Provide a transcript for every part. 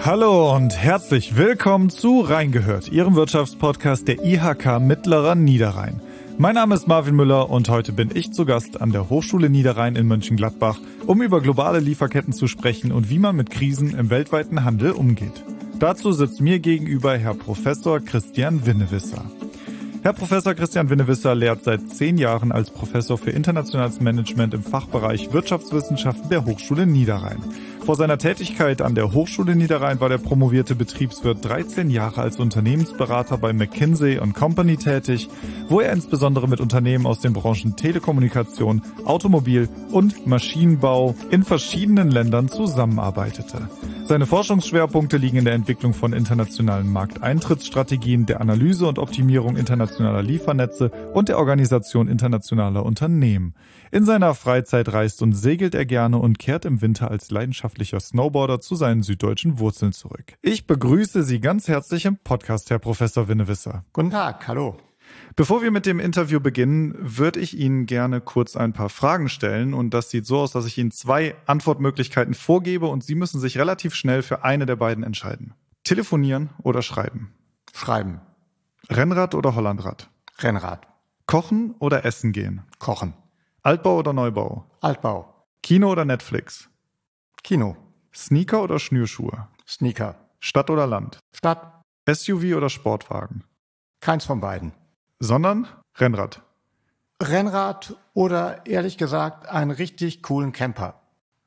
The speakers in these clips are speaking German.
Hallo und herzlich willkommen zu Reingehört, Ihrem Wirtschaftspodcast der IHK Mittlerer Niederrhein. Mein Name ist Marvin Müller und heute bin ich zu Gast an der Hochschule Niederrhein in Mönchengladbach, um über globale Lieferketten zu sprechen und wie man mit Krisen im weltweiten Handel umgeht. Dazu sitzt mir gegenüber Herr Professor Christian Winnewisser. Herr Professor Christian Winnewisser lehrt seit zehn Jahren als Professor für internationales Management im Fachbereich Wirtschaftswissenschaften der Hochschule Niederrhein. Vor seiner Tätigkeit an der Hochschule Niederrhein war der promovierte Betriebswirt 13 Jahre als Unternehmensberater bei McKinsey Company tätig, wo er insbesondere mit Unternehmen aus den Branchen Telekommunikation, Automobil und Maschinenbau in verschiedenen Ländern zusammenarbeitete. Seine Forschungsschwerpunkte liegen in der Entwicklung von internationalen Markteintrittsstrategien, der Analyse und Optimierung internationaler Liefernetze und der Organisation internationaler Unternehmen. In seiner Freizeit reist und segelt er gerne und kehrt im Winter als leidenschaftlicher Snowboarder zu seinen süddeutschen Wurzeln zurück. Ich begrüße Sie ganz herzlich im Podcast, Herr Professor Winnewisser. Guten Tag, hallo. Bevor wir mit dem Interview beginnen, würde ich Ihnen gerne kurz ein paar Fragen stellen. Und das sieht so aus, dass ich Ihnen zwei Antwortmöglichkeiten vorgebe und Sie müssen sich relativ schnell für eine der beiden entscheiden. Telefonieren oder schreiben? Schreiben. Rennrad oder Hollandrad? Rennrad. Kochen oder essen gehen? Kochen. Altbau oder Neubau? Altbau. Kino oder Netflix? Kino. Sneaker oder Schnürschuhe? Sneaker. Stadt oder Land? Stadt. SUV oder Sportwagen? Keins von beiden. Sondern Rennrad. Rennrad oder ehrlich gesagt einen richtig coolen Camper.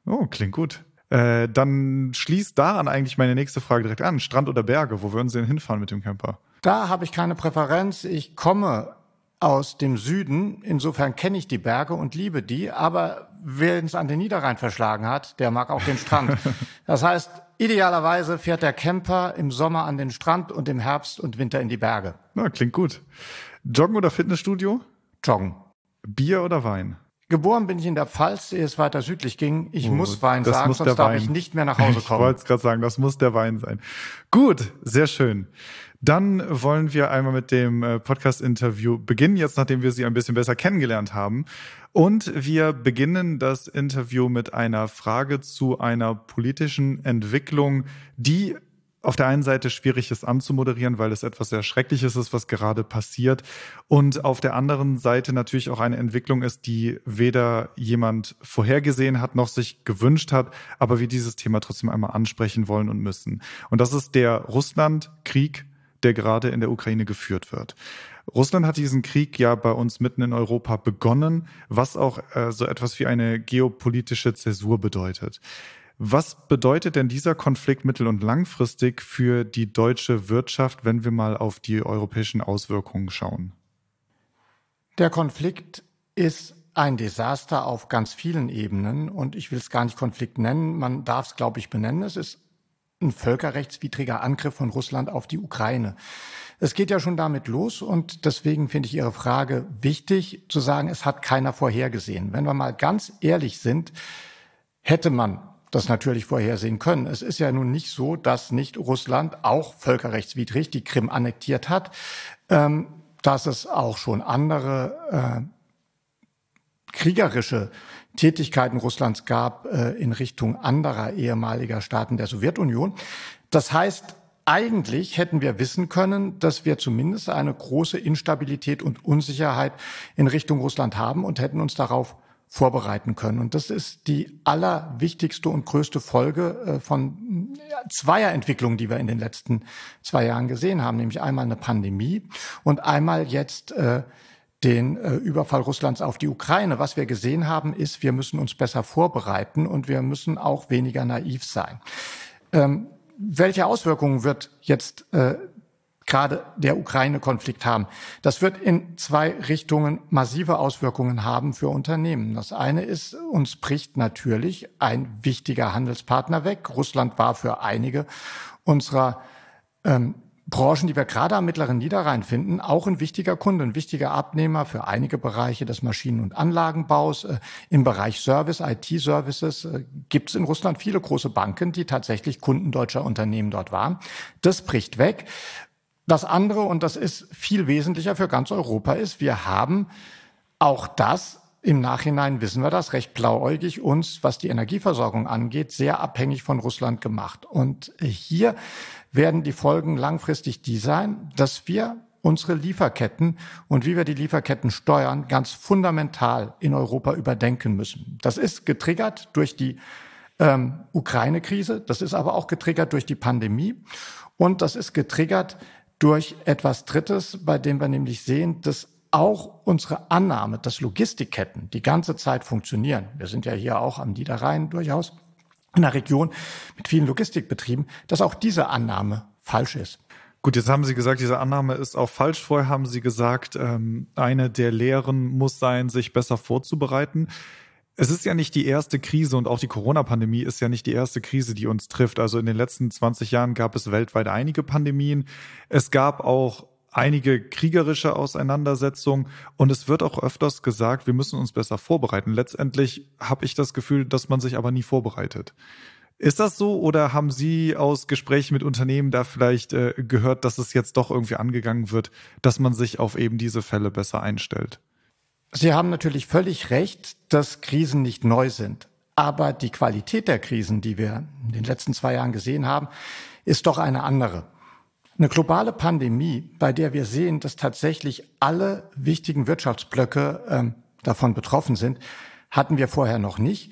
Oh, klingt gut. Äh, dann schließt daran eigentlich meine nächste Frage direkt an. Strand oder Berge? Wo würden Sie denn hinfahren mit dem Camper? Da habe ich keine Präferenz. Ich komme aus dem Süden. Insofern kenne ich die Berge und liebe die. Aber wer es an den Niederrhein verschlagen hat, der mag auch den Strand. Das heißt, idealerweise fährt der Camper im Sommer an den Strand und im Herbst und Winter in die Berge. Na, klingt gut. Joggen oder Fitnessstudio? Joggen. Bier oder Wein? Geboren bin ich in der Pfalz, ehe es weiter südlich ging. Ich Oh, muss Wein sagen, sonst darf Wein. ich nicht mehr nach Hause Ich kommen. wollte es gerade sagen, das muss der Wein sein. Gut, sehr schön. Dann wollen wir einmal mit dem äh, Podcast-Interview beginnen, jetzt nachdem wir Sie ein bisschen besser kennengelernt haben. Und wir beginnen das Interview mit einer Frage zu einer politischen Entwicklung, die auf der einen Seite schwierig ist anzumoderieren, weil es etwas sehr Schreckliches ist, was gerade passiert. Und auf der anderen Seite natürlich auch eine Entwicklung ist, die weder jemand vorhergesehen hat noch sich gewünscht hat, aber wir dieses Thema trotzdem einmal ansprechen wollen und müssen. Und das ist der Russland-Krieg, der gerade in der Ukraine geführt wird. Russland hat diesen Krieg ja bei uns mitten in Europa begonnen, was auch äh, so etwas wie eine geopolitische Zäsur bedeutet. Was bedeutet denn dieser Konflikt mittel- und langfristig für die deutsche Wirtschaft, wenn wir mal auf die europäischen Auswirkungen schauen? Der Konflikt ist ein Desaster auf ganz vielen Ebenen und ich will es gar nicht Konflikt nennen. Man darf es, glaube ich, benennen. Es ist ein völkerrechtswidriger Angriff von Russland auf die Ukraine. Es geht ja schon damit los und deswegen finde ich Ihre Frage wichtig zu sagen, es hat keiner vorhergesehen. Wenn wir mal ganz ehrlich sind, hätte man das natürlich vorhersehen können. Es ist ja nun nicht so, dass nicht Russland auch völkerrechtswidrig die Krim annektiert hat, ähm, dass es auch schon andere äh, kriegerische Tätigkeiten Russlands gab äh, in Richtung anderer ehemaliger Staaten der Sowjetunion. Das heißt, eigentlich hätten wir wissen können, dass wir zumindest eine große Instabilität und Unsicherheit in Richtung Russland haben und hätten uns darauf vorbereiten können. Und das ist die allerwichtigste und größte Folge äh, von zweier Entwicklungen, die wir in den letzten zwei Jahren gesehen haben, nämlich einmal eine Pandemie und einmal jetzt äh, den äh, Überfall Russlands auf die Ukraine. Was wir gesehen haben, ist, wir müssen uns besser vorbereiten und wir müssen auch weniger naiv sein. Ähm, welche Auswirkungen wird jetzt äh, gerade der Ukraine-Konflikt haben? Das wird in zwei Richtungen massive Auswirkungen haben für Unternehmen. Das eine ist, uns bricht natürlich ein wichtiger Handelspartner weg. Russland war für einige unserer ähm, Branchen, die wir gerade am mittleren Niederrhein finden, auch ein wichtiger Kunde, ein wichtiger Abnehmer für einige Bereiche des Maschinen- und Anlagenbaus. Äh, Im Bereich Service, IT-Services äh, gibt es in Russland viele große Banken, die tatsächlich Kunden deutscher Unternehmen dort waren. Das bricht weg. Das andere, und das ist viel wesentlicher für ganz Europa, ist, wir haben auch das im Nachhinein wissen wir das recht blauäugig uns, was die Energieversorgung angeht, sehr abhängig von Russland gemacht. Und hier werden die Folgen langfristig die sein, dass wir unsere Lieferketten und wie wir die Lieferketten steuern, ganz fundamental in Europa überdenken müssen. Das ist getriggert durch die ähm, Ukraine-Krise, das ist aber auch getriggert durch die Pandemie und das ist getriggert durch etwas Drittes, bei dem wir nämlich sehen, dass auch unsere Annahme, dass Logistikketten die ganze Zeit funktionieren. Wir sind ja hier auch am Niederrhein durchaus in einer Region mit vielen Logistikbetrieben, dass auch diese Annahme falsch ist. Gut, jetzt haben Sie gesagt, diese Annahme ist auch falsch. Vorher haben Sie gesagt, ähm, eine der Lehren muss sein, sich besser vorzubereiten. Es ist ja nicht die erste Krise und auch die Corona-Pandemie ist ja nicht die erste Krise, die uns trifft. Also in den letzten 20 Jahren gab es weltweit einige Pandemien. Es gab auch einige kriegerische Auseinandersetzungen und es wird auch öfters gesagt, wir müssen uns besser vorbereiten. Letztendlich habe ich das Gefühl, dass man sich aber nie vorbereitet. Ist das so oder haben Sie aus Gesprächen mit Unternehmen da vielleicht äh, gehört, dass es jetzt doch irgendwie angegangen wird, dass man sich auf eben diese Fälle besser einstellt? Sie haben natürlich völlig recht, dass Krisen nicht neu sind. Aber die Qualität der Krisen, die wir in den letzten zwei Jahren gesehen haben, ist doch eine andere. Eine globale Pandemie, bei der wir sehen, dass tatsächlich alle wichtigen Wirtschaftsblöcke ähm, davon betroffen sind, hatten wir vorher noch nicht.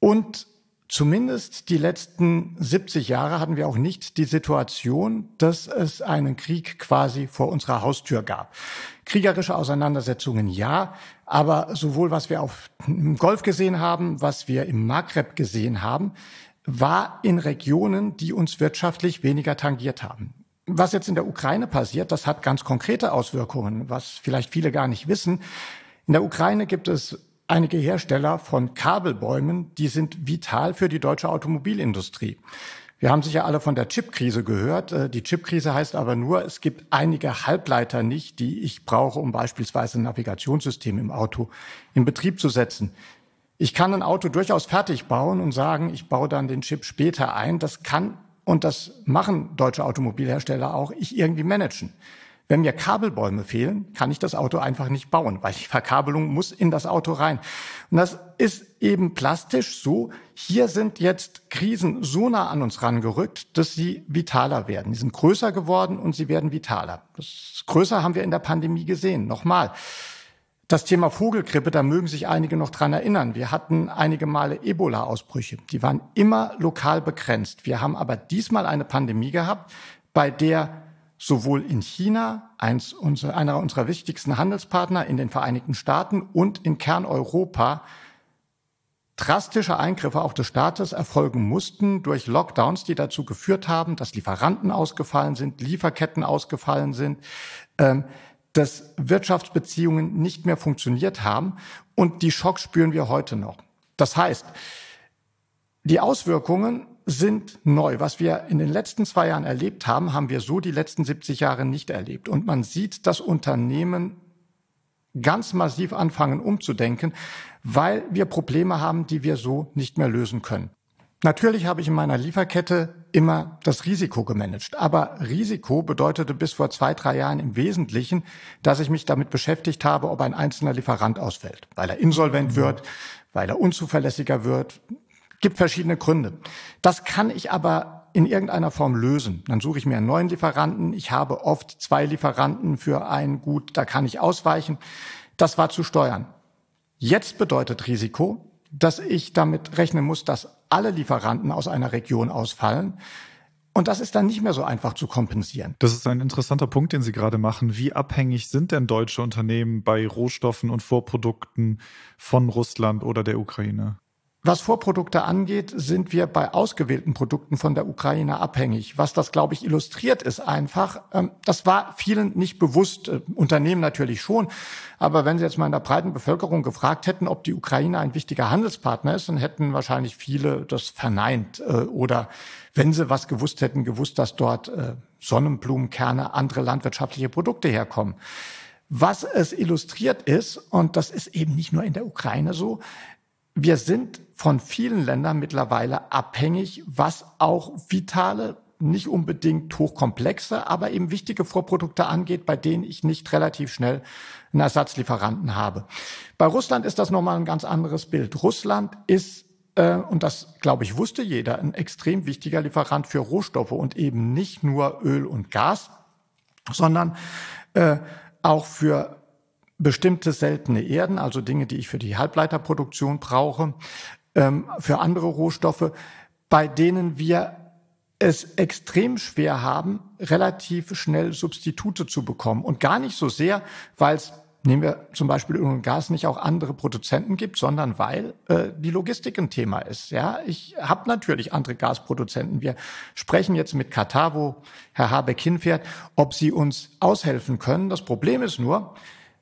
Und zumindest die letzten 70 Jahre hatten wir auch nicht die Situation, dass es einen Krieg quasi vor unserer Haustür gab. Kriegerische Auseinandersetzungen ja, aber sowohl was wir auf im Golf gesehen haben, was wir im Maghreb gesehen haben, war in Regionen, die uns wirtschaftlich weniger tangiert haben. Was jetzt in der Ukraine passiert, das hat ganz konkrete Auswirkungen, was vielleicht viele gar nicht wissen. In der Ukraine gibt es einige Hersteller von Kabelbäumen, die sind vital für die deutsche Automobilindustrie. Wir haben sicher alle von der Chipkrise gehört. Äh, die Chipkrise heißt aber nur, es gibt einige Halbleiter nicht, die ich brauche, um beispielsweise ein Navigationssystem im Auto in Betrieb zu setzen. Ich kann ein Auto durchaus fertig bauen und sagen, ich baue dann den Chip später ein. Das kann und das machen deutsche Automobilhersteller auch, ich irgendwie managen. Wenn mir Kabelbäume fehlen, kann ich das Auto einfach nicht bauen, weil die Verkabelung muss in das Auto rein. Und das ist eben plastisch so. Hier sind jetzt Krisen so nah an uns rangerückt, dass sie vitaler werden. Die sind größer geworden und sie werden vitaler. Das größer haben wir in der Pandemie gesehen. Nochmal. Das Thema Vogelgrippe, da mögen sich einige noch dran erinnern. Wir hatten einige Male Ebola-Ausbrüche. Die waren immer lokal begrenzt. Wir haben aber diesmal eine Pandemie gehabt, bei der sowohl in China, eins unserer, einer unserer wichtigsten Handelspartner, in den Vereinigten Staaten und in Kerneuropa drastische Eingriffe auch des Staates erfolgen mussten durch Lockdowns, die dazu geführt haben, dass Lieferanten ausgefallen sind, Lieferketten ausgefallen sind. Ähm, dass Wirtschaftsbeziehungen nicht mehr funktioniert haben. Und die Schock spüren wir heute noch. Das heißt, die Auswirkungen sind neu. Was wir in den letzten zwei Jahren erlebt haben, haben wir so die letzten 70 Jahre nicht erlebt. Und man sieht, dass Unternehmen ganz massiv anfangen umzudenken, weil wir Probleme haben, die wir so nicht mehr lösen können. Natürlich habe ich in meiner Lieferkette immer das Risiko gemanagt. Aber Risiko bedeutete bis vor zwei, drei Jahren im Wesentlichen, dass ich mich damit beschäftigt habe, ob ein einzelner Lieferant ausfällt, weil er insolvent wird, weil er unzuverlässiger wird. Gibt verschiedene Gründe. Das kann ich aber in irgendeiner Form lösen. Dann suche ich mir einen neuen Lieferanten. Ich habe oft zwei Lieferanten für ein Gut, da kann ich ausweichen. Das war zu steuern. Jetzt bedeutet Risiko, dass ich damit rechnen muss, dass alle Lieferanten aus einer Region ausfallen. Und das ist dann nicht mehr so einfach zu kompensieren. Das ist ein interessanter Punkt, den Sie gerade machen. Wie abhängig sind denn deutsche Unternehmen bei Rohstoffen und Vorprodukten von Russland oder der Ukraine? Was Vorprodukte angeht, sind wir bei ausgewählten Produkten von der Ukraine abhängig. Was das, glaube ich, illustriert, ist einfach, ähm, das war vielen nicht bewusst, äh, Unternehmen natürlich schon. Aber wenn Sie jetzt mal in der breiten Bevölkerung gefragt hätten, ob die Ukraine ein wichtiger Handelspartner ist, dann hätten wahrscheinlich viele das verneint. Äh, oder wenn sie was gewusst hätten, gewusst, dass dort äh, Sonnenblumenkerne, andere landwirtschaftliche Produkte herkommen. Was es illustriert ist, und das ist eben nicht nur in der Ukraine so, wir sind von vielen Ländern mittlerweile abhängig, was auch vitale nicht unbedingt hochkomplexe, aber eben wichtige Vorprodukte angeht, bei denen ich nicht relativ schnell einen Ersatzlieferanten habe. Bei Russland ist das nochmal ein ganz anderes Bild. Russland ist äh, und das, glaube ich, wusste jeder, ein extrem wichtiger Lieferant für Rohstoffe und eben nicht nur Öl und Gas, sondern äh, auch für bestimmte seltene Erden, also Dinge, die ich für die Halbleiterproduktion brauche, ähm, für andere Rohstoffe, bei denen wir es extrem schwer haben, relativ schnell Substitute zu bekommen. Und gar nicht so sehr, weil es nehmen wir zum Beispiel Öl und Gas nicht auch andere Produzenten gibt, sondern weil äh, die Logistik ein Thema ist. Ja, ich habe natürlich andere Gasproduzenten. Wir sprechen jetzt mit Katar, wo Herr Habeck hinfährt, ob sie uns aushelfen können. Das Problem ist nur,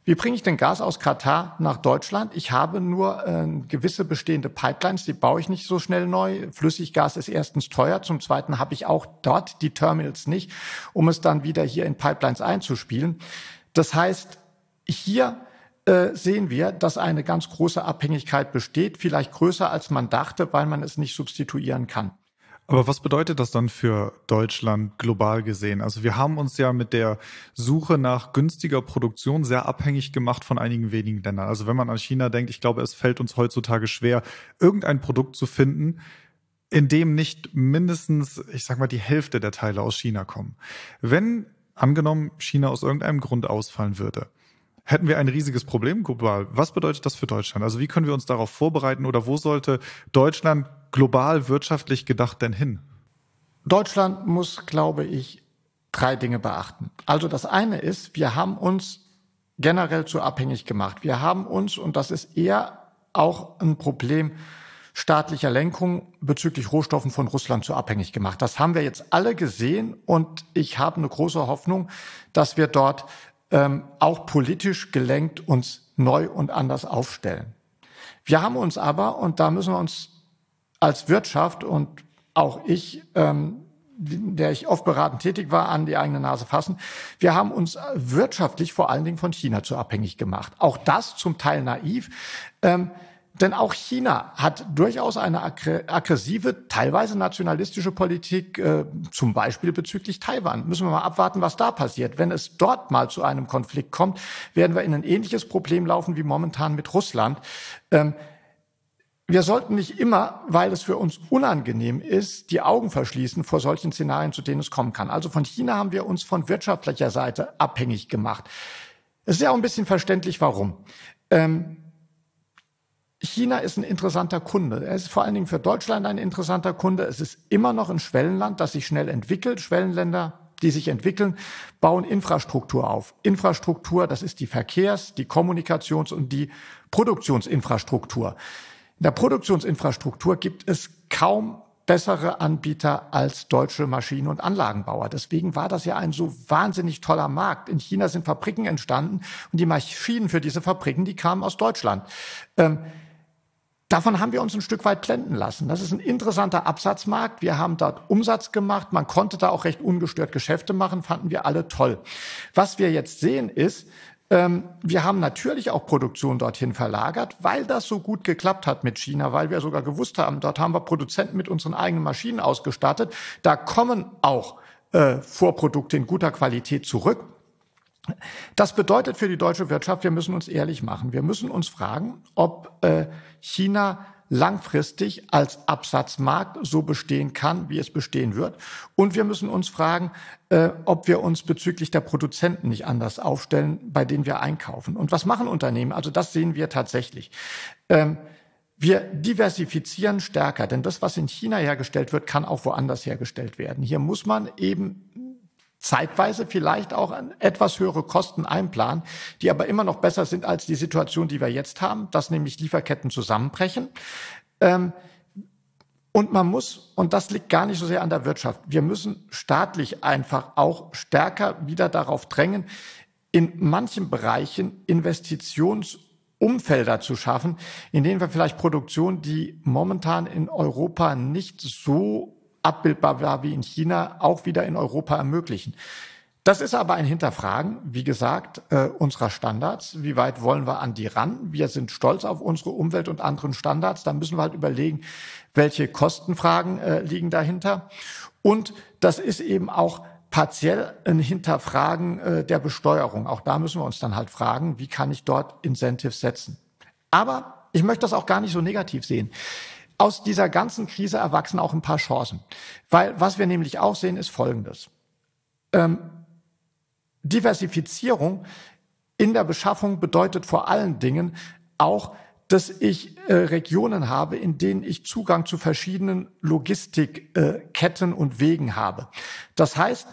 wie bringe ich denn Gas aus Katar nach Deutschland? Ich habe nur äh, gewisse bestehende Pipelines, die baue ich nicht so schnell neu. Flüssiggas ist erstens teuer, zum Zweiten habe ich auch dort die Terminals nicht, um es dann wieder hier in Pipelines einzuspielen. Das heißt, hier äh, sehen wir, dass eine ganz große Abhängigkeit besteht, vielleicht größer als man dachte, weil man es nicht substituieren kann. Aber was bedeutet das dann für Deutschland global gesehen? Also wir haben uns ja mit der Suche nach günstiger Produktion sehr abhängig gemacht von einigen wenigen Ländern. Also wenn man an China denkt, ich glaube, es fällt uns heutzutage schwer, irgendein Produkt zu finden, in dem nicht mindestens, ich sag mal, die Hälfte der Teile aus China kommen. Wenn angenommen China aus irgendeinem Grund ausfallen würde, hätten wir ein riesiges Problem global. Was bedeutet das für Deutschland? Also wie können wir uns darauf vorbereiten oder wo sollte Deutschland global wirtschaftlich gedacht denn hin? Deutschland muss, glaube ich, drei Dinge beachten. Also das eine ist, wir haben uns generell zu abhängig gemacht. Wir haben uns, und das ist eher auch ein Problem staatlicher Lenkung bezüglich Rohstoffen von Russland zu abhängig gemacht. Das haben wir jetzt alle gesehen und ich habe eine große Hoffnung, dass wir dort ähm, auch politisch gelenkt uns neu und anders aufstellen. Wir haben uns aber, und da müssen wir uns als Wirtschaft und auch ich, ähm, der ich oft beratend tätig war, an die eigene Nase fassen. Wir haben uns wirtschaftlich vor allen Dingen von China zu abhängig gemacht. Auch das zum Teil naiv. Ähm, denn auch China hat durchaus eine aggressive, teilweise nationalistische Politik, äh, zum Beispiel bezüglich Taiwan. Müssen wir mal abwarten, was da passiert. Wenn es dort mal zu einem Konflikt kommt, werden wir in ein ähnliches Problem laufen wie momentan mit Russland. Ähm, wir sollten nicht immer, weil es für uns unangenehm ist, die Augen verschließen vor solchen Szenarien, zu denen es kommen kann. Also von China haben wir uns von wirtschaftlicher Seite abhängig gemacht. Es ist ja auch ein bisschen verständlich, warum. Ähm, China ist ein interessanter Kunde. Er ist vor allen Dingen für Deutschland ein interessanter Kunde. Es ist immer noch ein Schwellenland, das sich schnell entwickelt. Schwellenländer, die sich entwickeln, bauen Infrastruktur auf. Infrastruktur, das ist die Verkehrs-, die Kommunikations- und die Produktionsinfrastruktur. In der Produktionsinfrastruktur gibt es kaum bessere Anbieter als deutsche Maschinen- und Anlagenbauer. Deswegen war das ja ein so wahnsinnig toller Markt. In China sind Fabriken entstanden und die Maschinen für diese Fabriken, die kamen aus Deutschland. Ähm, Davon haben wir uns ein Stück weit blenden lassen. Das ist ein interessanter Absatzmarkt. Wir haben dort Umsatz gemacht. Man konnte da auch recht ungestört Geschäfte machen, fanden wir alle toll. Was wir jetzt sehen ist, ähm, wir haben natürlich auch Produktion dorthin verlagert, weil das so gut geklappt hat mit China, weil wir sogar gewusst haben, dort haben wir Produzenten mit unseren eigenen Maschinen ausgestattet. Da kommen auch äh, Vorprodukte in guter Qualität zurück. Das bedeutet für die deutsche Wirtschaft, wir müssen uns ehrlich machen. Wir müssen uns fragen, ob äh, China langfristig als Absatzmarkt so bestehen kann, wie es bestehen wird. Und wir müssen uns fragen, äh, ob wir uns bezüglich der Produzenten nicht anders aufstellen, bei denen wir einkaufen. Und was machen Unternehmen? Also das sehen wir tatsächlich. Ähm, wir diversifizieren stärker, denn das, was in China hergestellt wird, kann auch woanders hergestellt werden. Hier muss man eben zeitweise vielleicht auch etwas höhere Kosten einplanen, die aber immer noch besser sind als die Situation, die wir jetzt haben, dass nämlich Lieferketten zusammenbrechen. Ähm, und man muss, und das liegt gar nicht so sehr an der Wirtschaft, wir müssen staatlich einfach auch stärker wieder darauf drängen, in manchen Bereichen Investitionsumfelder zu schaffen, in denen wir vielleicht Produktion, die momentan in Europa nicht so abbildbar war wie in China, auch wieder in Europa ermöglichen. Das ist aber ein Hinterfragen, wie gesagt, äh, unserer Standards. Wie weit wollen wir an die ran? Wir sind stolz auf unsere Umwelt und anderen Standards. Da müssen wir halt überlegen, welche Kostenfragen äh, liegen dahinter. Und das ist eben auch partiell ein Hinterfragen äh, der Besteuerung. Auch da müssen wir uns dann halt fragen, wie kann ich dort Incentives setzen. Aber ich möchte das auch gar nicht so negativ sehen. Aus dieser ganzen Krise erwachsen auch ein paar Chancen. Weil was wir nämlich auch sehen, ist Folgendes. Ähm, Diversifizierung in der Beschaffung bedeutet vor allen Dingen auch, dass ich äh, Regionen habe, in denen ich Zugang zu verschiedenen Logistikketten äh, und Wegen habe. Das heißt,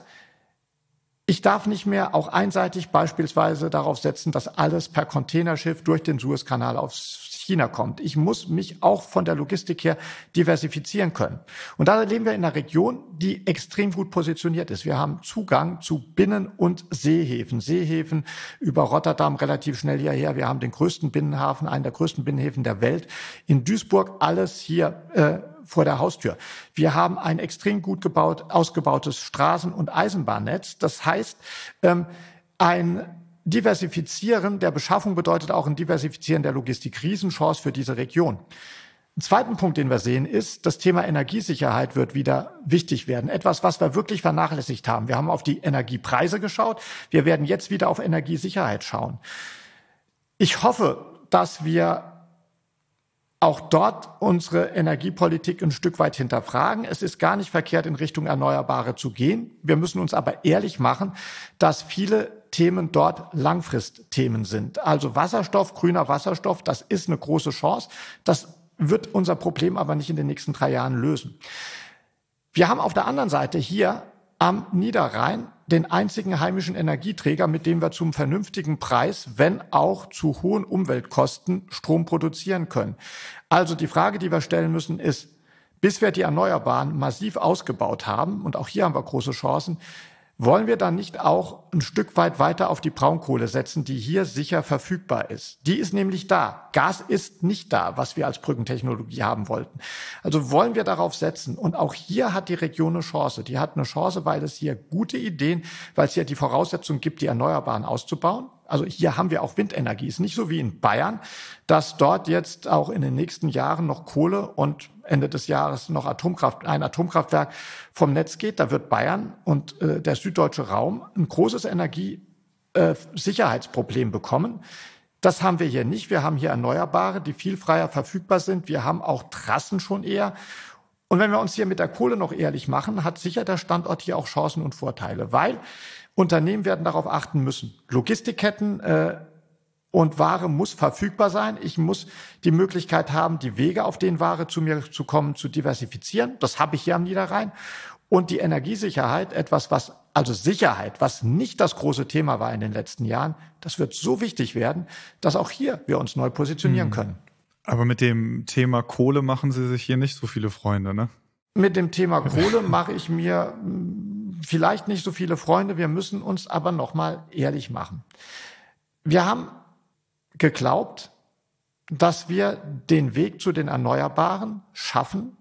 ich darf nicht mehr auch einseitig beispielsweise darauf setzen, dass alles per Containerschiff durch den Suezkanal aufs China kommt. Ich muss mich auch von der Logistik her diversifizieren können. Und da leben wir in einer Region, die extrem gut positioniert ist. Wir haben Zugang zu Binnen- und Seehäfen. Seehäfen über Rotterdam relativ schnell hierher. Wir haben den größten Binnenhafen, einen der größten Binnenhäfen der Welt. In Duisburg alles hier äh, vor der Haustür. Wir haben ein extrem gut gebaut, ausgebautes Straßen- und Eisenbahnnetz. Das heißt, ähm, ein Diversifizieren der Beschaffung bedeutet auch ein Diversifizieren der Logistik. Riesenchance für diese Region. Ein zweiten Punkt, den wir sehen, ist, das Thema Energiesicherheit wird wieder wichtig werden. Etwas, was wir wirklich vernachlässigt haben. Wir haben auf die Energiepreise geschaut. Wir werden jetzt wieder auf Energiesicherheit schauen. Ich hoffe, dass wir auch dort unsere Energiepolitik ein Stück weit hinterfragen. Es ist gar nicht verkehrt, in Richtung Erneuerbare zu gehen. Wir müssen uns aber ehrlich machen, dass viele Themen dort Langfristthemen sind. Also Wasserstoff, grüner Wasserstoff, das ist eine große Chance. Das wird unser Problem aber nicht in den nächsten drei Jahren lösen. Wir haben auf der anderen Seite hier am Niederrhein den einzigen heimischen Energieträger, mit dem wir zum vernünftigen Preis, wenn auch zu hohen Umweltkosten, Strom produzieren können. Also die Frage, die wir stellen müssen, ist, bis wir die Erneuerbaren massiv ausgebaut haben, und auch hier haben wir große Chancen, wollen wir dann nicht auch ein Stück weit weiter auf die Braunkohle setzen, die hier sicher verfügbar ist? Die ist nämlich da. Gas ist nicht da, was wir als Brückentechnologie haben wollten. Also wollen wir darauf setzen. Und auch hier hat die Region eine Chance. Die hat eine Chance, weil es hier gute Ideen, weil es hier die Voraussetzungen gibt, die Erneuerbaren auszubauen. Also hier haben wir auch Windenergie. Es ist nicht so wie in Bayern, dass dort jetzt auch in den nächsten Jahren noch Kohle und Ende des Jahres noch Atomkraft, ein Atomkraftwerk vom Netz geht. Da wird Bayern und äh, der süddeutsche Raum ein großes Energiesicherheitsproblem äh, bekommen. Das haben wir hier nicht. Wir haben hier Erneuerbare, die viel freier verfügbar sind. Wir haben auch Trassen schon eher. Und wenn wir uns hier mit der Kohle noch ehrlich machen, hat sicher der Standort hier auch Chancen und Vorteile, weil Unternehmen werden darauf achten müssen. Logistikketten äh, und Ware muss verfügbar sein. Ich muss die Möglichkeit haben, die Wege, auf denen Ware zu mir zu kommen, zu diversifizieren. Das habe ich hier am Niederrhein. Und die Energiesicherheit, etwas, was, also Sicherheit, was nicht das große Thema war in den letzten Jahren, das wird so wichtig werden, dass auch hier wir uns neu positionieren hm. können. Aber mit dem Thema Kohle machen Sie sich hier nicht so viele Freunde, ne? Mit dem Thema Kohle mache ich mir vielleicht nicht so viele Freunde. Wir müssen uns aber nochmal ehrlich machen. Wir haben geglaubt, dass wir den Weg zu den Erneuerbaren schaffen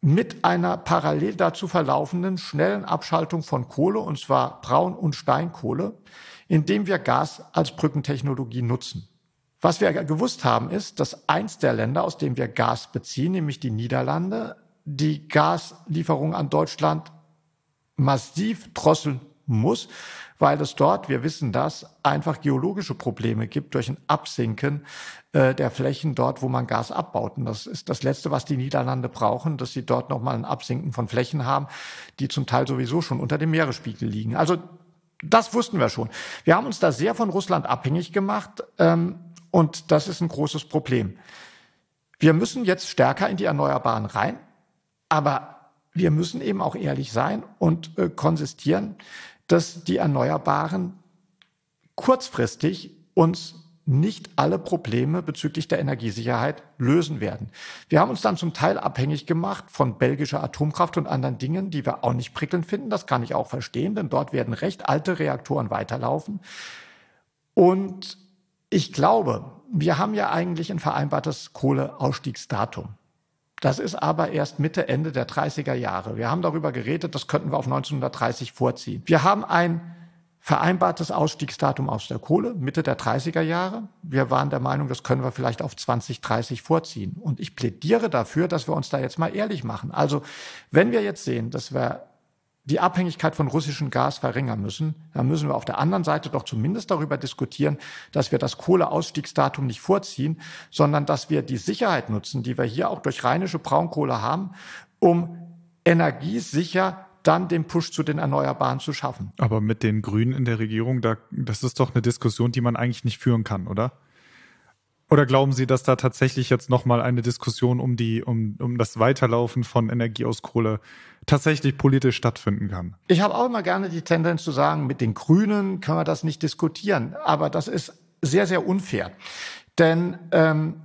mit einer parallel dazu verlaufenden schnellen Abschaltung von Kohle, und zwar Braun- und Steinkohle, indem wir Gas als Brückentechnologie nutzen. Was wir gewusst haben, ist, dass eins der Länder, aus dem wir Gas beziehen, nämlich die Niederlande, die Gaslieferung an Deutschland massiv drosseln muss, weil es dort, wir wissen das, einfach geologische Probleme gibt durch ein Absinken äh, der Flächen dort, wo man Gas abbaut. Und das ist das Letzte, was die Niederlande brauchen, dass sie dort nochmal ein Absinken von Flächen haben, die zum Teil sowieso schon unter dem Meeresspiegel liegen. Also das wussten wir schon. Wir haben uns da sehr von Russland abhängig gemacht ähm, und das ist ein großes Problem. Wir müssen jetzt stärker in die Erneuerbaren rein, aber wir müssen eben auch ehrlich sein und äh, konsistieren, dass die Erneuerbaren kurzfristig uns nicht alle Probleme bezüglich der Energiesicherheit lösen werden. Wir haben uns dann zum Teil abhängig gemacht von belgischer Atomkraft und anderen Dingen, die wir auch nicht prickelnd finden. Das kann ich auch verstehen, denn dort werden recht alte Reaktoren weiterlaufen. Und ich glaube, wir haben ja eigentlich ein vereinbartes Kohleausstiegsdatum. Das ist aber erst Mitte, Ende der 30er Jahre. Wir haben darüber geredet, das könnten wir auf 1930 vorziehen. Wir haben ein vereinbartes Ausstiegsdatum aus der Kohle, Mitte der 30er Jahre. Wir waren der Meinung, das können wir vielleicht auf 2030 vorziehen. Und ich plädiere dafür, dass wir uns da jetzt mal ehrlich machen. Also wenn wir jetzt sehen, dass wir die Abhängigkeit von russischem Gas verringern müssen, dann müssen wir auf der anderen Seite doch zumindest darüber diskutieren, dass wir das Kohleausstiegsdatum nicht vorziehen, sondern dass wir die Sicherheit nutzen, die wir hier auch durch rheinische Braunkohle haben, um energiesicher dann den Push zu den Erneuerbaren zu schaffen. Aber mit den Grünen in der Regierung, da, das ist doch eine Diskussion, die man eigentlich nicht führen kann, oder? Oder glauben Sie, dass da tatsächlich jetzt nochmal eine Diskussion um die, um, um das Weiterlaufen von Energie aus Kohle tatsächlich politisch stattfinden kann? Ich habe auch immer gerne die Tendenz zu sagen, mit den Grünen können wir das nicht diskutieren. Aber das ist sehr, sehr unfair. Denn ähm,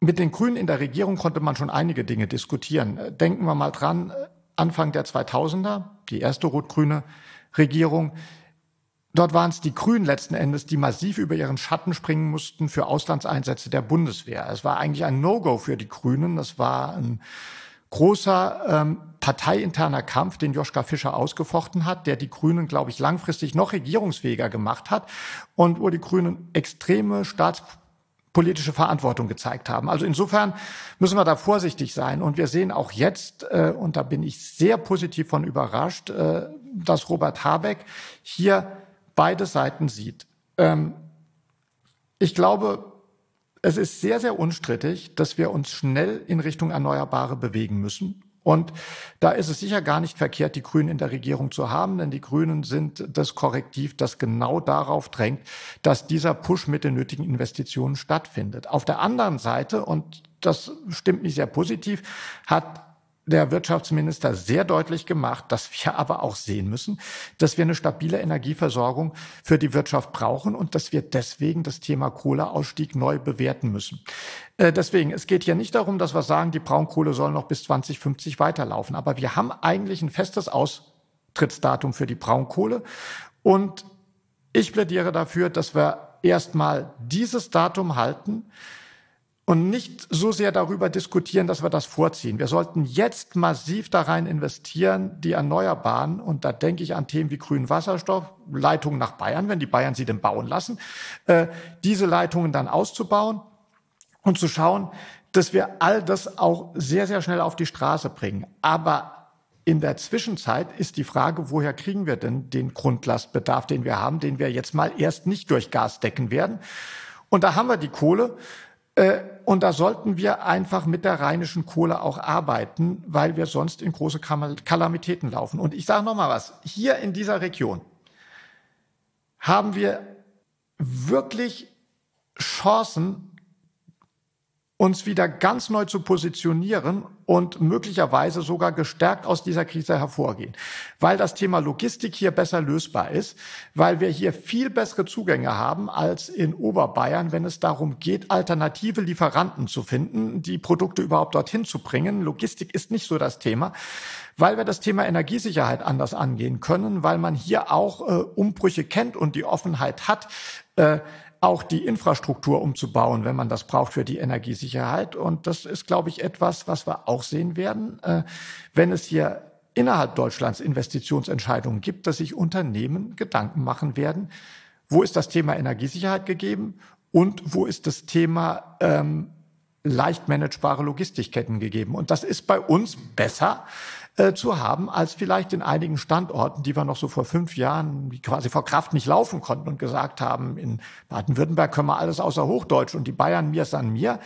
mit den Grünen in der Regierung konnte man schon einige Dinge diskutieren. Denken wir mal dran, Anfang der 2000er, die erste rot-grüne Regierung. Dort waren es die Grünen letzten Endes, die massiv über ihren Schatten springen mussten für Auslandseinsätze der Bundeswehr. Es war eigentlich ein No-Go für die Grünen. Das war ein großer ähm, parteiinterner Kampf, den Joschka Fischer ausgefochten hat, der die Grünen, glaube ich, langfristig noch regierungsfähiger gemacht hat und wo die Grünen extreme Staats politische Verantwortung gezeigt haben. Also insofern müssen wir da vorsichtig sein. Und wir sehen auch jetzt, äh, und da bin ich sehr positiv von überrascht, äh, dass Robert Habeck hier beide Seiten sieht. Ähm, ich glaube, es ist sehr, sehr unstrittig, dass wir uns schnell in Richtung Erneuerbare bewegen müssen. Und da ist es sicher gar nicht verkehrt, die Grünen in der Regierung zu haben, denn die Grünen sind das Korrektiv, das genau darauf drängt, dass dieser Push mit den nötigen Investitionen stattfindet. Auf der anderen Seite, und das stimmt mich sehr positiv, hat der Wirtschaftsminister sehr deutlich gemacht, dass wir aber auch sehen müssen, dass wir eine stabile Energieversorgung für die Wirtschaft brauchen und dass wir deswegen das Thema Kohleausstieg neu bewerten müssen. Äh, deswegen, es geht hier nicht darum, dass wir sagen, die Braunkohle soll noch bis 2050 weiterlaufen. Aber wir haben eigentlich ein festes Austrittsdatum für die Braunkohle. Und ich plädiere dafür, dass wir erstmal dieses Datum halten und nicht so sehr darüber diskutieren, dass wir das vorziehen. Wir sollten jetzt massiv da rein investieren, die Erneuerbaren, und da denke ich an Themen wie grünen Wasserstoff, Leitungen nach Bayern, wenn die Bayern sie denn bauen lassen, äh, diese Leitungen dann auszubauen und zu schauen, dass wir all das auch sehr, sehr schnell auf die Straße bringen. Aber in der Zwischenzeit ist die Frage, woher kriegen wir denn den Grundlastbedarf, den wir haben, den wir jetzt mal erst nicht durch Gas decken werden. Und da haben wir die Kohle. Äh, und da sollten wir einfach mit der rheinischen Kohle auch arbeiten, weil wir sonst in große Kalamitäten laufen. Und ich sage noch mal was: Hier in dieser Region haben wir wirklich Chancen, uns wieder ganz neu zu positionieren und möglicherweise sogar gestärkt aus dieser Krise hervorgehen. Weil das Thema Logistik hier besser lösbar ist, weil wir hier viel bessere Zugänge haben als in Oberbayern, wenn es darum geht, alternative Lieferanten zu finden, die Produkte überhaupt dorthin zu bringen. Logistik ist nicht so das Thema weil wir das Thema Energiesicherheit anders angehen können, weil man hier auch äh, Umbrüche kennt und die Offenheit hat, äh, auch die Infrastruktur umzubauen, wenn man das braucht für die Energiesicherheit. Und das ist, glaube ich, etwas, was wir auch sehen werden, äh, wenn es hier innerhalb Deutschlands Investitionsentscheidungen gibt, dass sich Unternehmen Gedanken machen werden, wo ist das Thema Energiesicherheit gegeben und wo ist das Thema ähm, leicht managebare Logistikketten gegeben. Und das ist bei uns besser, äh, zu haben, als vielleicht in einigen Standorten, die wir noch so vor fünf Jahren quasi vor Kraft nicht laufen konnten und gesagt haben, in Baden-Württemberg können wir alles außer Hochdeutsch und die Bayern mir ist an mir.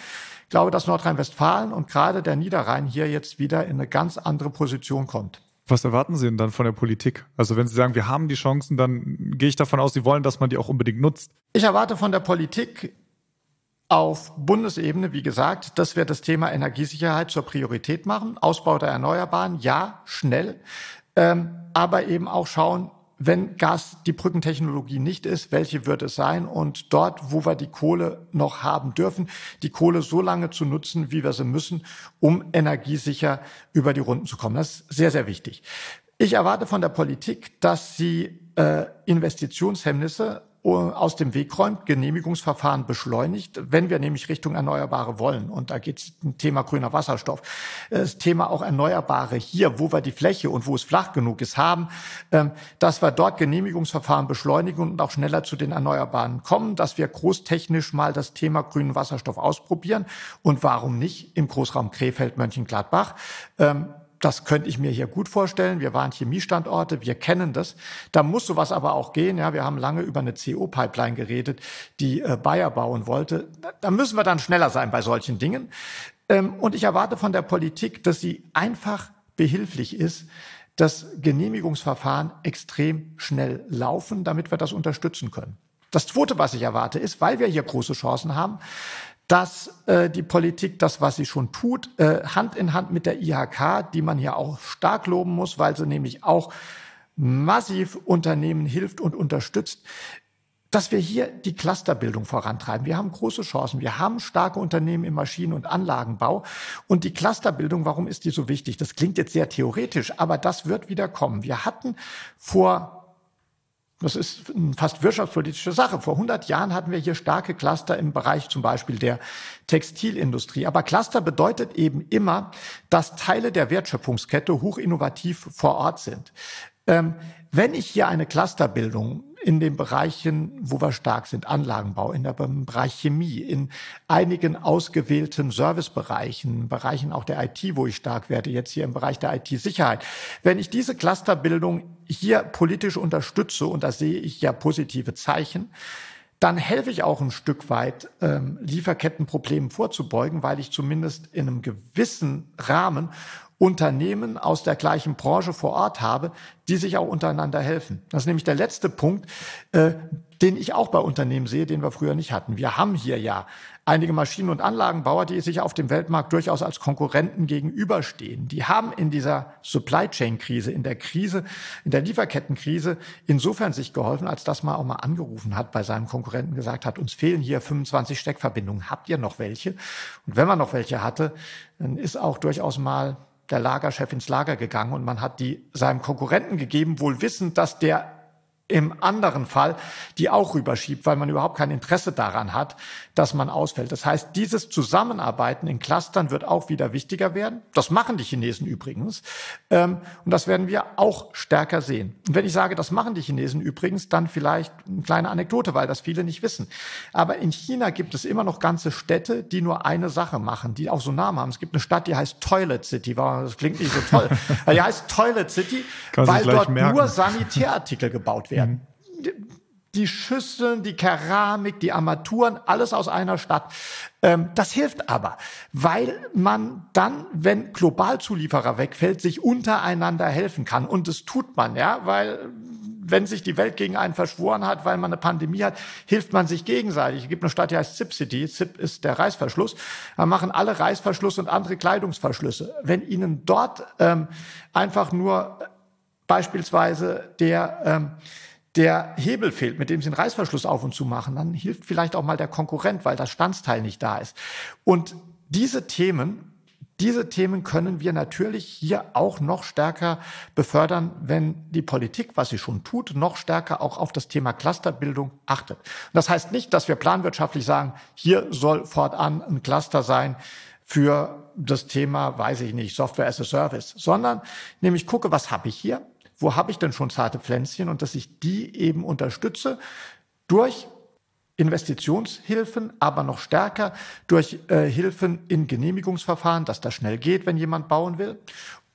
Ich glaube, dass Nordrhein-Westfalen und gerade der Niederrhein hier jetzt wieder in eine ganz andere Position kommt. Was erwarten Sie denn dann von der Politik? Also wenn Sie sagen, wir haben die Chancen, dann gehe ich davon aus, Sie wollen, dass man die auch unbedingt nutzt. Ich erwarte von der Politik auf Bundesebene, wie gesagt, dass wir das Thema Energiesicherheit zur Priorität machen. Ausbau der Erneuerbaren, ja, schnell. Ähm, aber eben auch schauen, wenn Gas die Brückentechnologie nicht ist, welche wird es sein? Und dort, wo wir die Kohle noch haben dürfen, die Kohle so lange zu nutzen, wie wir sie müssen, um energiesicher über die Runden zu kommen. Das ist sehr, sehr wichtig. Ich erwarte von der Politik, dass sie äh, Investitionshemmnisse aus dem Weg räumt, Genehmigungsverfahren beschleunigt, wenn wir nämlich Richtung Erneuerbare wollen. Und da geht es um Thema grüner Wasserstoff. Das Thema auch Erneuerbare hier, wo wir die Fläche und wo es flach genug ist, haben, ähm, dass wir dort Genehmigungsverfahren beschleunigen und auch schneller zu den Erneuerbaren kommen, dass wir großtechnisch mal das Thema grünen Wasserstoff ausprobieren. Und warum nicht im Großraum Krefeld, Mönchengladbach? Das könnte ich mir hier gut vorstellen. Wir waren Chemiestandorte, wir kennen das. Da muss sowas aber auch gehen. Ja, wir haben lange über eine CO-Pipeline geredet, die äh, Bayer bauen wollte. Da müssen wir dann schneller sein bei solchen Dingen. Ähm, und ich erwarte von der Politik, dass sie einfach behilflich ist, dass Genehmigungsverfahren extrem schnell laufen, damit wir das unterstützen können. Das Zweite, was ich erwarte, ist, weil wir hier große Chancen haben, dass äh, die Politik das, was sie schon tut, äh, Hand in Hand mit der IHK, die man hier auch stark loben muss, weil sie nämlich auch massiv Unternehmen hilft und unterstützt, dass wir hier die Clusterbildung vorantreiben. Wir haben große Chancen. Wir haben starke Unternehmen im Maschinen- und Anlagenbau. Und die Clusterbildung, warum ist die so wichtig? Das klingt jetzt sehr theoretisch, aber das wird wieder kommen. Wir hatten vor das ist eine fast wirtschaftspolitische Sache. Vor 100 Jahren hatten wir hier starke Cluster im Bereich zum Beispiel der Textilindustrie. Aber Cluster bedeutet eben immer, dass Teile der Wertschöpfungskette hochinnovativ vor Ort sind. Ähm, wenn ich hier eine Clusterbildung in den Bereichen, wo wir stark sind, Anlagenbau, in der, Bereich Chemie, in einigen ausgewählten Servicebereichen, Bereichen auch der IT, wo ich stark werde, jetzt hier im Bereich der IT-Sicherheit. Wenn ich diese Clusterbildung hier politisch unterstütze, und da sehe ich ja positive Zeichen, dann helfe ich auch ein Stück weit, ähm, Lieferkettenproblemen vorzubeugen, weil ich zumindest in einem gewissen Rahmen Unternehmen aus der gleichen Branche vor Ort habe, die sich auch untereinander helfen. Das ist nämlich der letzte Punkt, äh, den ich auch bei Unternehmen sehe, den wir früher nicht hatten. Wir haben hier ja einige Maschinen- und Anlagenbauer, die sich auf dem Weltmarkt durchaus als Konkurrenten gegenüberstehen. Die haben in dieser Supply Chain Krise, in der Krise, in der Lieferkettenkrise insofern sich geholfen, als dass man auch mal angerufen hat bei seinem Konkurrenten, gesagt hat, uns fehlen hier 25 Steckverbindungen. Habt ihr noch welche? Und wenn man noch welche hatte, dann ist auch durchaus mal der Lagerchef ins Lager gegangen und man hat die seinem Konkurrenten gegeben, wohl wissend, dass der im anderen Fall die auch rüberschiebt, weil man überhaupt kein Interesse daran hat, dass man ausfällt. Das heißt, dieses Zusammenarbeiten in Clustern wird auch wieder wichtiger werden. Das machen die Chinesen übrigens. Ähm, und das werden wir auch stärker sehen. Und wenn ich sage, das machen die Chinesen übrigens, dann vielleicht eine kleine Anekdote, weil das viele nicht wissen. Aber in China gibt es immer noch ganze Städte, die nur eine Sache machen, die auch so Namen haben. Es gibt eine Stadt, die heißt Toilet City. Das klingt nicht so toll. die heißt Toilet City, weil dort merken. nur Sanitärartikel gebaut werden werden. Mhm. Die Schüsseln, die Keramik, die Armaturen, alles aus einer Stadt. Ähm, das hilft aber, weil man dann, wenn Globalzulieferer wegfällt, sich untereinander helfen kann. Und das tut man, ja, weil wenn sich die Welt gegen einen verschworen hat, weil man eine Pandemie hat, hilft man sich gegenseitig. Es gibt eine Stadt, die heißt Zip City. Zip ist der Reißverschluss. Da machen alle Reißverschluss und andere Kleidungsverschlüsse. Wenn ihnen dort ähm, einfach nur beispielsweise der ähm, der Hebel fehlt, mit dem Sie den Reißverschluss auf und zu machen, dann hilft vielleicht auch mal der Konkurrent, weil das Standsteil nicht da ist. Und diese Themen, diese Themen können wir natürlich hier auch noch stärker befördern, wenn die Politik, was sie schon tut, noch stärker auch auf das Thema Clusterbildung achtet. Und das heißt nicht, dass wir planwirtschaftlich sagen, hier soll fortan ein Cluster sein für das Thema, weiß ich nicht, Software as a Service, sondern nämlich gucke, was habe ich hier? Wo habe ich denn schon zarte Pflänzchen und dass ich die eben unterstütze durch Investitionshilfen, aber noch stärker durch äh, Hilfen in Genehmigungsverfahren, dass das schnell geht, wenn jemand bauen will.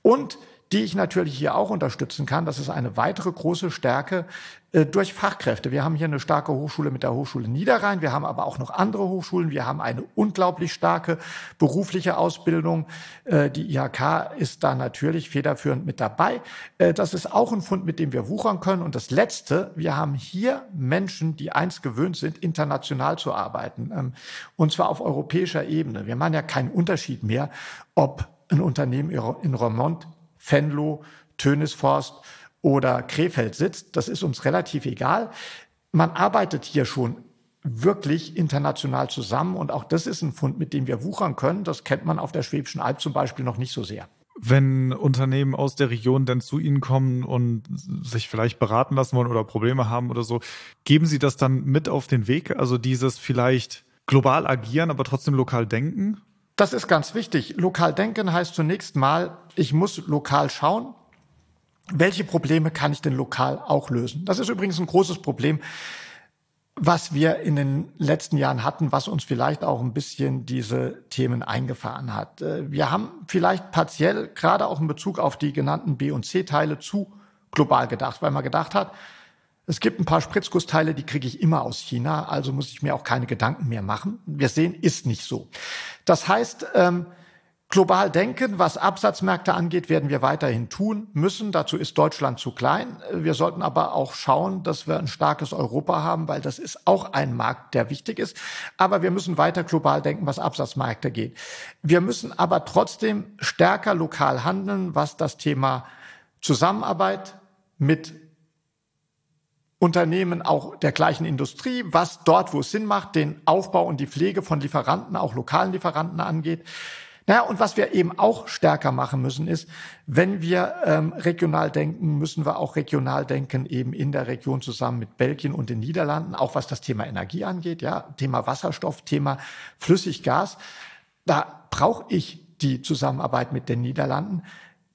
Und die ich natürlich hier auch unterstützen kann. Das ist eine weitere große Stärke äh, durch Fachkräfte. Wir haben hier eine starke Hochschule mit der Hochschule Niederrhein. Wir haben aber auch noch andere Hochschulen. Wir haben eine unglaublich starke berufliche Ausbildung. Äh, die IHK ist da natürlich federführend mit dabei. Äh, das ist auch ein Fund, mit dem wir wuchern können. Und das Letzte, wir haben hier Menschen, die einst gewöhnt sind, international zu arbeiten. Ähm, und zwar auf europäischer Ebene. Wir machen ja keinen Unterschied mehr, ob ein Unternehmen in Romont Venlo, Tönisforst oder Krefeld sitzt. Das ist uns relativ egal. Man arbeitet hier schon wirklich international zusammen und auch das ist ein Fund, mit dem wir wuchern können. Das kennt man auf der Schwäbischen Alb zum Beispiel noch nicht so sehr. wenn Unternehmen aus der Region dann zu Ihnen kommen und sich vielleicht beraten lassen wollen oder Probleme haben oder so, geben Sie das dann mit auf den Weg? Also dieses vielleicht global agieren, aber trotzdem lokal denken? Das ist ganz wichtig. Lokal denken heißt zunächst mal, ich muss lokal schauen, welche Probleme kann ich denn lokal auch lösen. Das ist übrigens ein großes Problem was wir in den letzten Jahren hatten, was uns vielleicht auch ein bisschen diese Themen eingefahren hat. Äh, wir haben vielleicht partiell, gerade auch in Bezug auf die genannten B- und C-Teile, zu global gedacht, weil man gedacht hat, es gibt ein paar Spritzgussteile, die kriege ich immer aus China, also muss ich mir auch keine Gedanken mehr machen. Wir sehen, ist nicht so. Das heißt, ähm, Global denken, was Absatzmärkte angeht, werden wir weiterhin tun müssen. Dazu ist Deutschland zu klein. Wir sollten aber auch schauen, dass wir ein starkes Europa haben, weil das ist auch ein Markt, der wichtig ist. Aber wir müssen weiter global denken, was Absatzmärkte geht. Wir müssen aber trotzdem stärker lokal handeln, was das Thema Zusammenarbeit mit Unternehmen auch der gleichen Industrie, was dort, wo es Sinn macht, den Aufbau und die Pflege von Lieferanten, auch lokalen Lieferanten angeht. Naja, und was wir eben auch stärker machen müssen, ist, wenn wir ähm, regional denken, müssen wir auch regional denken, eben in der Region zusammen mit Belgien und den Niederlanden, auch was das Thema Energie angeht, ja, Thema Wasserstoff, Thema Flüssiggas. Da brauche ich die Zusammenarbeit mit den Niederlanden.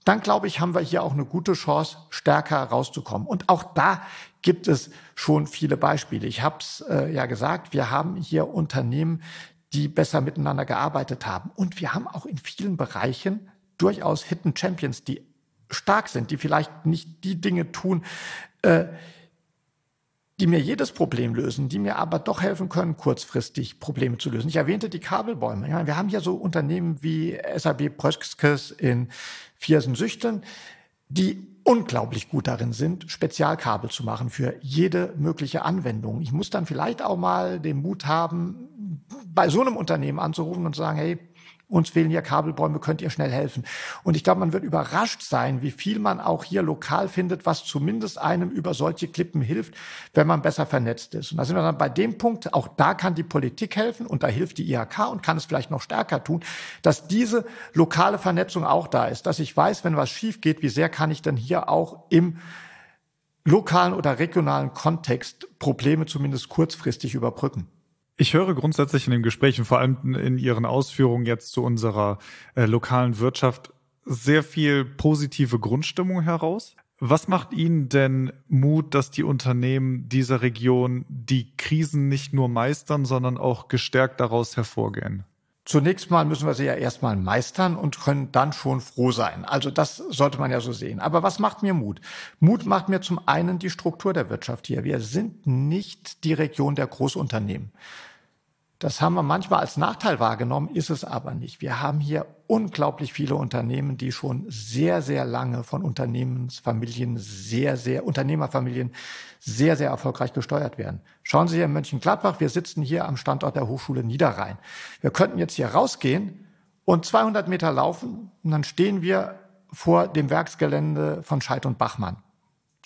Dann glaube ich, haben wir hier auch eine gute Chance, stärker rauszukommen. Und auch da gibt es schon viele Beispiele. Ich habe es äh, ja gesagt, wir haben hier Unternehmen, die besser miteinander gearbeitet haben. Und wir haben auch in vielen Bereichen durchaus Hidden Champions, die stark sind, die vielleicht nicht die Dinge tun, äh, die mir jedes Problem lösen, die mir aber doch helfen können, kurzfristig Probleme zu lösen. Ich erwähnte die Kabelbäume. Ja, wir haben hier so Unternehmen wie SAB Pröskes in Viersen-Süchten, die unglaublich gut darin sind, Spezialkabel zu machen für jede mögliche Anwendung. Ich muss dann vielleicht auch mal den Mut haben, bei so einem Unternehmen anzurufen und sagen, hey, uns fehlen hier Kabelbäume, könnt ihr schnell helfen. Und ich glaube, man wird überrascht sein, wie viel man auch hier lokal findet, was zumindest einem über solche Klippen hilft, wenn man besser vernetzt ist. Und da sind wir dann bei dem Punkt, auch da kann die Politik helfen und da hilft die IHK und kann es vielleicht noch stärker tun, dass diese lokale Vernetzung auch da ist, dass ich weiß, wenn was schief geht, wie sehr kann ich denn hier auch im lokalen oder regionalen Kontext Probleme zumindest kurzfristig überbrücken. Ich höre grundsätzlich in dem Gespräch und vor allem in Ihren Ausführungen jetzt zu unserer äh, lokalen Wirtschaft sehr viel positive Grundstimmung heraus. Was macht Ihnen denn Mut, dass die Unternehmen dieser Region die Krisen nicht nur meistern, sondern auch gestärkt daraus hervorgehen? Zunächst mal müssen wir sie ja erstmal meistern und können dann schon froh sein. Also das sollte man ja so sehen. Aber was macht mir Mut? Mut macht mir zum einen die Struktur der Wirtschaft hier. Wir sind nicht die Region der Großunternehmen. Das haben wir manchmal als Nachteil wahrgenommen, ist es aber nicht. Wir haben hier unglaublich viele Unternehmen, die schon sehr, sehr lange von Unternehmensfamilien, sehr, sehr, Unternehmerfamilien sehr, sehr erfolgreich gesteuert werden. Schauen Sie hier in Mönchengladbach, wir sitzen hier am Standort der Hochschule Niederrhein. Wir könnten jetzt hier rausgehen und 200 Meter laufen und dann stehen wir vor dem Werksgelände von Scheid und Bachmann.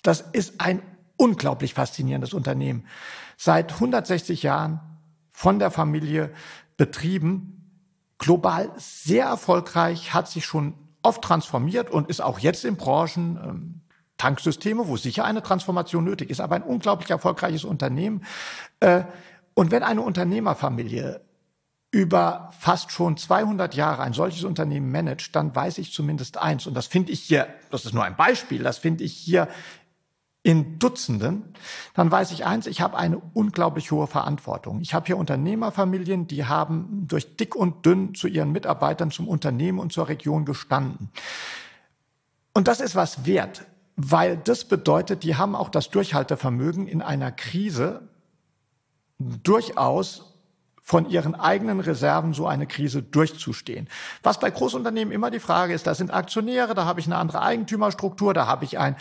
Das ist ein unglaublich faszinierendes Unternehmen. Seit 160 Jahren von der Familie betrieben, global sehr erfolgreich, hat sich schon oft transformiert und ist auch jetzt in Branchen, ähm, Tanksysteme, wo sicher eine Transformation nötig ist, aber ein unglaublich erfolgreiches Unternehmen. Äh, und wenn eine Unternehmerfamilie über fast schon 200 Jahre ein solches Unternehmen managt, dann weiß ich zumindest eins. Und das finde ich hier, das ist nur ein Beispiel, das finde ich hier in Dutzenden, dann weiß ich eins, ich habe eine unglaublich hohe Verantwortung. Ich habe hier Unternehmerfamilien, die haben durch dick und dünn zu ihren Mitarbeitern, zum Unternehmen und zur Region gestanden. Und das ist was wert, weil das bedeutet, die haben auch das Durchhaltevermögen in einer Krise durchaus von ihren eigenen Reserven so eine Krise durchzustehen. Was bei Großunternehmen immer die Frage ist, da sind Aktionäre, da habe ich eine andere Eigentümerstruktur, da habe ich ein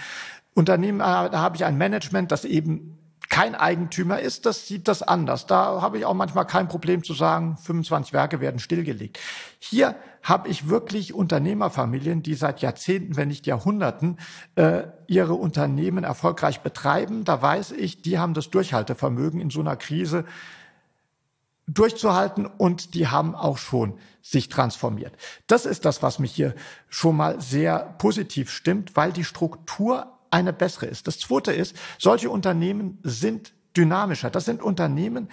Unternehmen, äh, da habe ich ein Management, das eben kein Eigentümer ist, das sieht das anders. Da habe ich auch manchmal kein Problem zu sagen, 25 Werke werden stillgelegt. Hier habe ich wirklich Unternehmerfamilien, die seit Jahrzehnten, wenn nicht Jahrhunderten, äh, ihre Unternehmen erfolgreich betreiben. Da weiß ich, die haben das Durchhaltevermögen in so einer Krise durchzuhalten und die haben auch schon sich transformiert. Das ist das, was mich hier schon mal sehr positiv stimmt, weil die Struktur eine bessere ist. Das zweite ist, solche Unternehmen sind dynamischer. Das sind Unternehmen,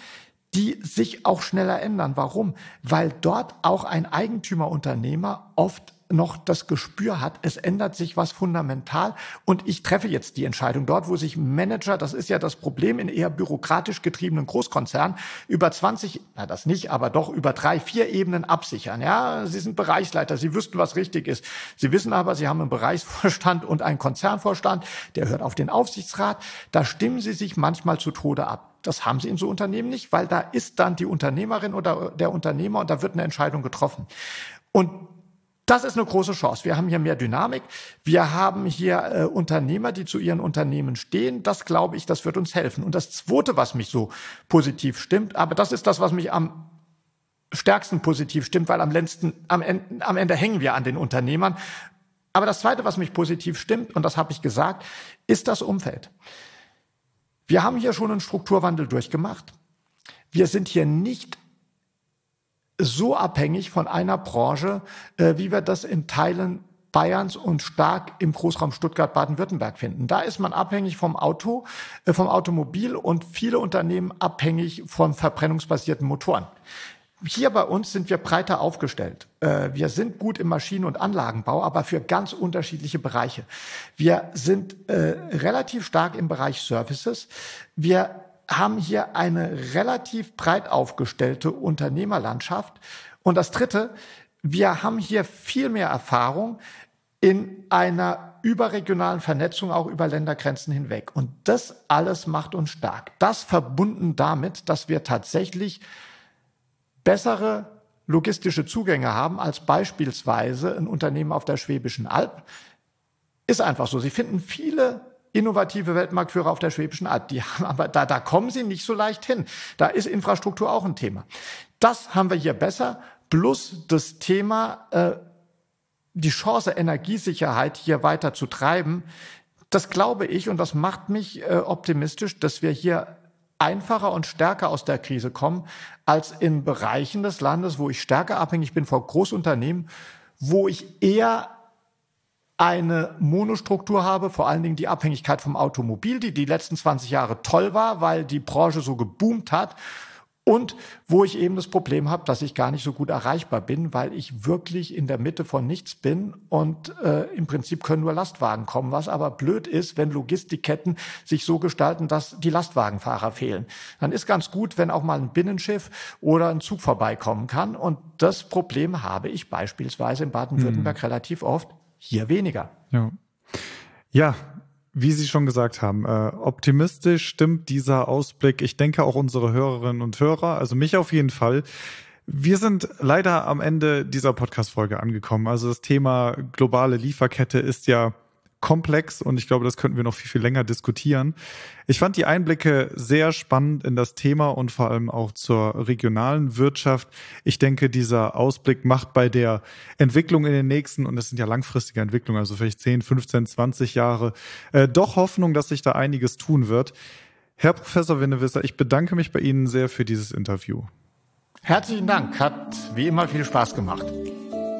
die sich auch schneller ändern. Warum? Weil dort auch ein Eigentümerunternehmer oft noch das Gespür hat, es ändert sich was fundamental und ich treffe jetzt die Entscheidung. Dort, wo sich Manager, das ist ja das Problem in eher bürokratisch getriebenen Großkonzernen, über 20, na das nicht, aber doch über drei, vier Ebenen absichern. Ja, Sie sind Bereichsleiter, Sie wüssten, was richtig ist. Sie wissen aber, Sie haben einen Bereichsvorstand und einen Konzernvorstand, der hört auf den Aufsichtsrat. Da stimmen Sie sich manchmal zu Tode ab. Das haben sie in so Unternehmen nicht, weil da ist dann die Unternehmerin oder der Unternehmer und da wird eine Entscheidung getroffen. Und das ist eine große Chance. Wir haben hier mehr Dynamik. Wir haben hier äh, Unternehmer, die zu ihren Unternehmen stehen. Das glaube ich, das wird uns helfen. Und das Zweite, was mich so positiv stimmt, aber das ist das, was mich am stärksten positiv stimmt, weil am, letzten, am, Ende, am Ende hängen wir an den Unternehmern. Aber das Zweite, was mich positiv stimmt, und das habe ich gesagt, ist das Umfeld. Wir haben hier schon einen Strukturwandel durchgemacht. Wir sind hier nicht so abhängig von einer Branche, äh, wie wir das in Teilen Bayerns und stark im Großraum Stuttgart Baden-Württemberg finden. Da ist man abhängig vom Auto, äh, vom Automobil und viele Unternehmen abhängig von verbrennungsbasierten Motoren. Hier bei uns sind wir breiter aufgestellt. Äh, wir sind gut im Maschinen- und Anlagenbau, aber für ganz unterschiedliche Bereiche. Wir sind relativ stark im Bereich Services. Wir haben hier eine relativ breit aufgestellte Unternehmerlandschaft. Und das Dritte, wir haben hier viel mehr Erfahrung in einer überregionalen Vernetzung auch über Ländergrenzen hinweg. Und das alles macht uns stark. Das verbunden damit, dass wir tatsächlich bessere logistische Zugänge haben als beispielsweise ein Unternehmen auf der Schwäbischen Alb. Ist einfach so. Sie finden viele innovative Weltmarktführer auf der Schwäbischen Alb. Die haben aber da, da kommen sie nicht so leicht hin. Da ist Infrastruktur auch ein Thema. Das haben wir hier besser. Plus das Thema, äh, die Chance, Energiesicherheit hier weiter zu treiben. Das glaube ich und das macht mich äh, optimistisch, dass wir hier einfacher und stärker aus der Krise kommen, als in Bereichen des Landes, wo ich stärker abhängig bin von Großunternehmen, wo ich eher eine Monostruktur habe, vor allen Dingen die Abhängigkeit vom Automobil, die die letzten 20 Jahre toll war, weil die Branche so geboomt hat. Und wo ich eben das Problem habe, dass ich gar nicht so gut erreichbar bin, weil ich wirklich in der Mitte von nichts bin und äh, im Prinzip können nur Lastwagen kommen, was aber blöd ist, wenn Logistikketten sich so gestalten, dass die Lastwagenfahrer fehlen. Dann ist ganz gut, wenn auch mal ein Binnenschiff oder ein Zug vorbeikommen kann. Und das Problem habe ich beispielsweise in Baden-Württemberg hm. relativ oft hier weniger. Ja. Ja, wie Sie schon gesagt haben, äh, optimistisch stimmt dieser Ausblick. Ich denke auch unsere Hörerinnen und Hörer, also mich auf jeden Fall. Wir sind leider am Ende dieser Podcast-Folge angekommen. Also das Thema globale Lieferkette ist ja komplex und ich glaube, das könnten wir noch viel, viel länger diskutieren. Ich fand die Einblicke sehr spannend in das Thema und vor allem auch zur regionalen Wirtschaft. Ich denke, dieser Ausblick macht bei der Entwicklung in den nächsten, und das sind ja langfristige Entwicklungen, also vielleicht 10, 15, 20 Jahre, äh, doch Hoffnung, dass sich da einiges tun wird. Herr Professor Winnewisser, ich bedanke mich bei Ihnen sehr für dieses Interview. Herzlichen Dank, hat wie immer viel Spaß gemacht.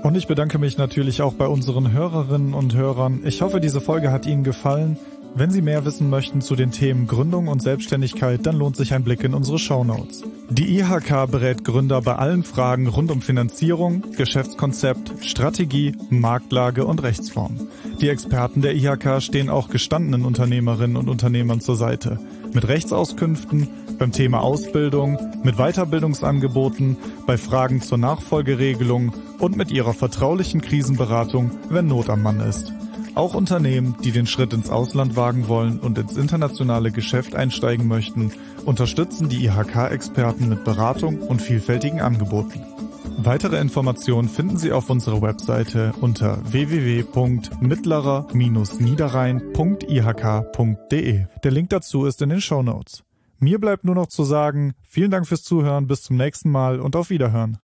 Und ich bedanke mich natürlich auch bei unseren Hörerinnen und Hörern. Ich hoffe, diese Folge hat Ihnen gefallen. Wenn Sie mehr wissen möchten zu den Themen Gründung und Selbstständigkeit, dann lohnt sich ein Blick in unsere Shownotes. Die IHK berät Gründer bei allen Fragen rund um Finanzierung, Geschäftskonzept, Strategie, Marktlage und Rechtsform. Die Experten der IHK stehen auch gestandenen Unternehmerinnen und Unternehmern zur Seite. Mit Rechtsauskünften, beim Thema Ausbildung, mit Weiterbildungsangeboten, bei Fragen zur Nachfolgeregelung und mit ihrer vertraulichen Krisenberatung, wenn Not am Mann ist. Auch Unternehmen, die den Schritt ins Ausland wagen wollen und ins internationale Geschäft einsteigen möchten, unterstützen die IHK-Experten mit Beratung und vielfältigen Angeboten. Weitere Informationen finden Sie auf unserer Webseite unter www.mittlerer-niederrhein.ihk.de. Der Link dazu ist in den Show Notes. Mir bleibt nur noch zu sagen, vielen Dank fürs Zuhören, bis zum nächsten Mal und auf Wiederhören.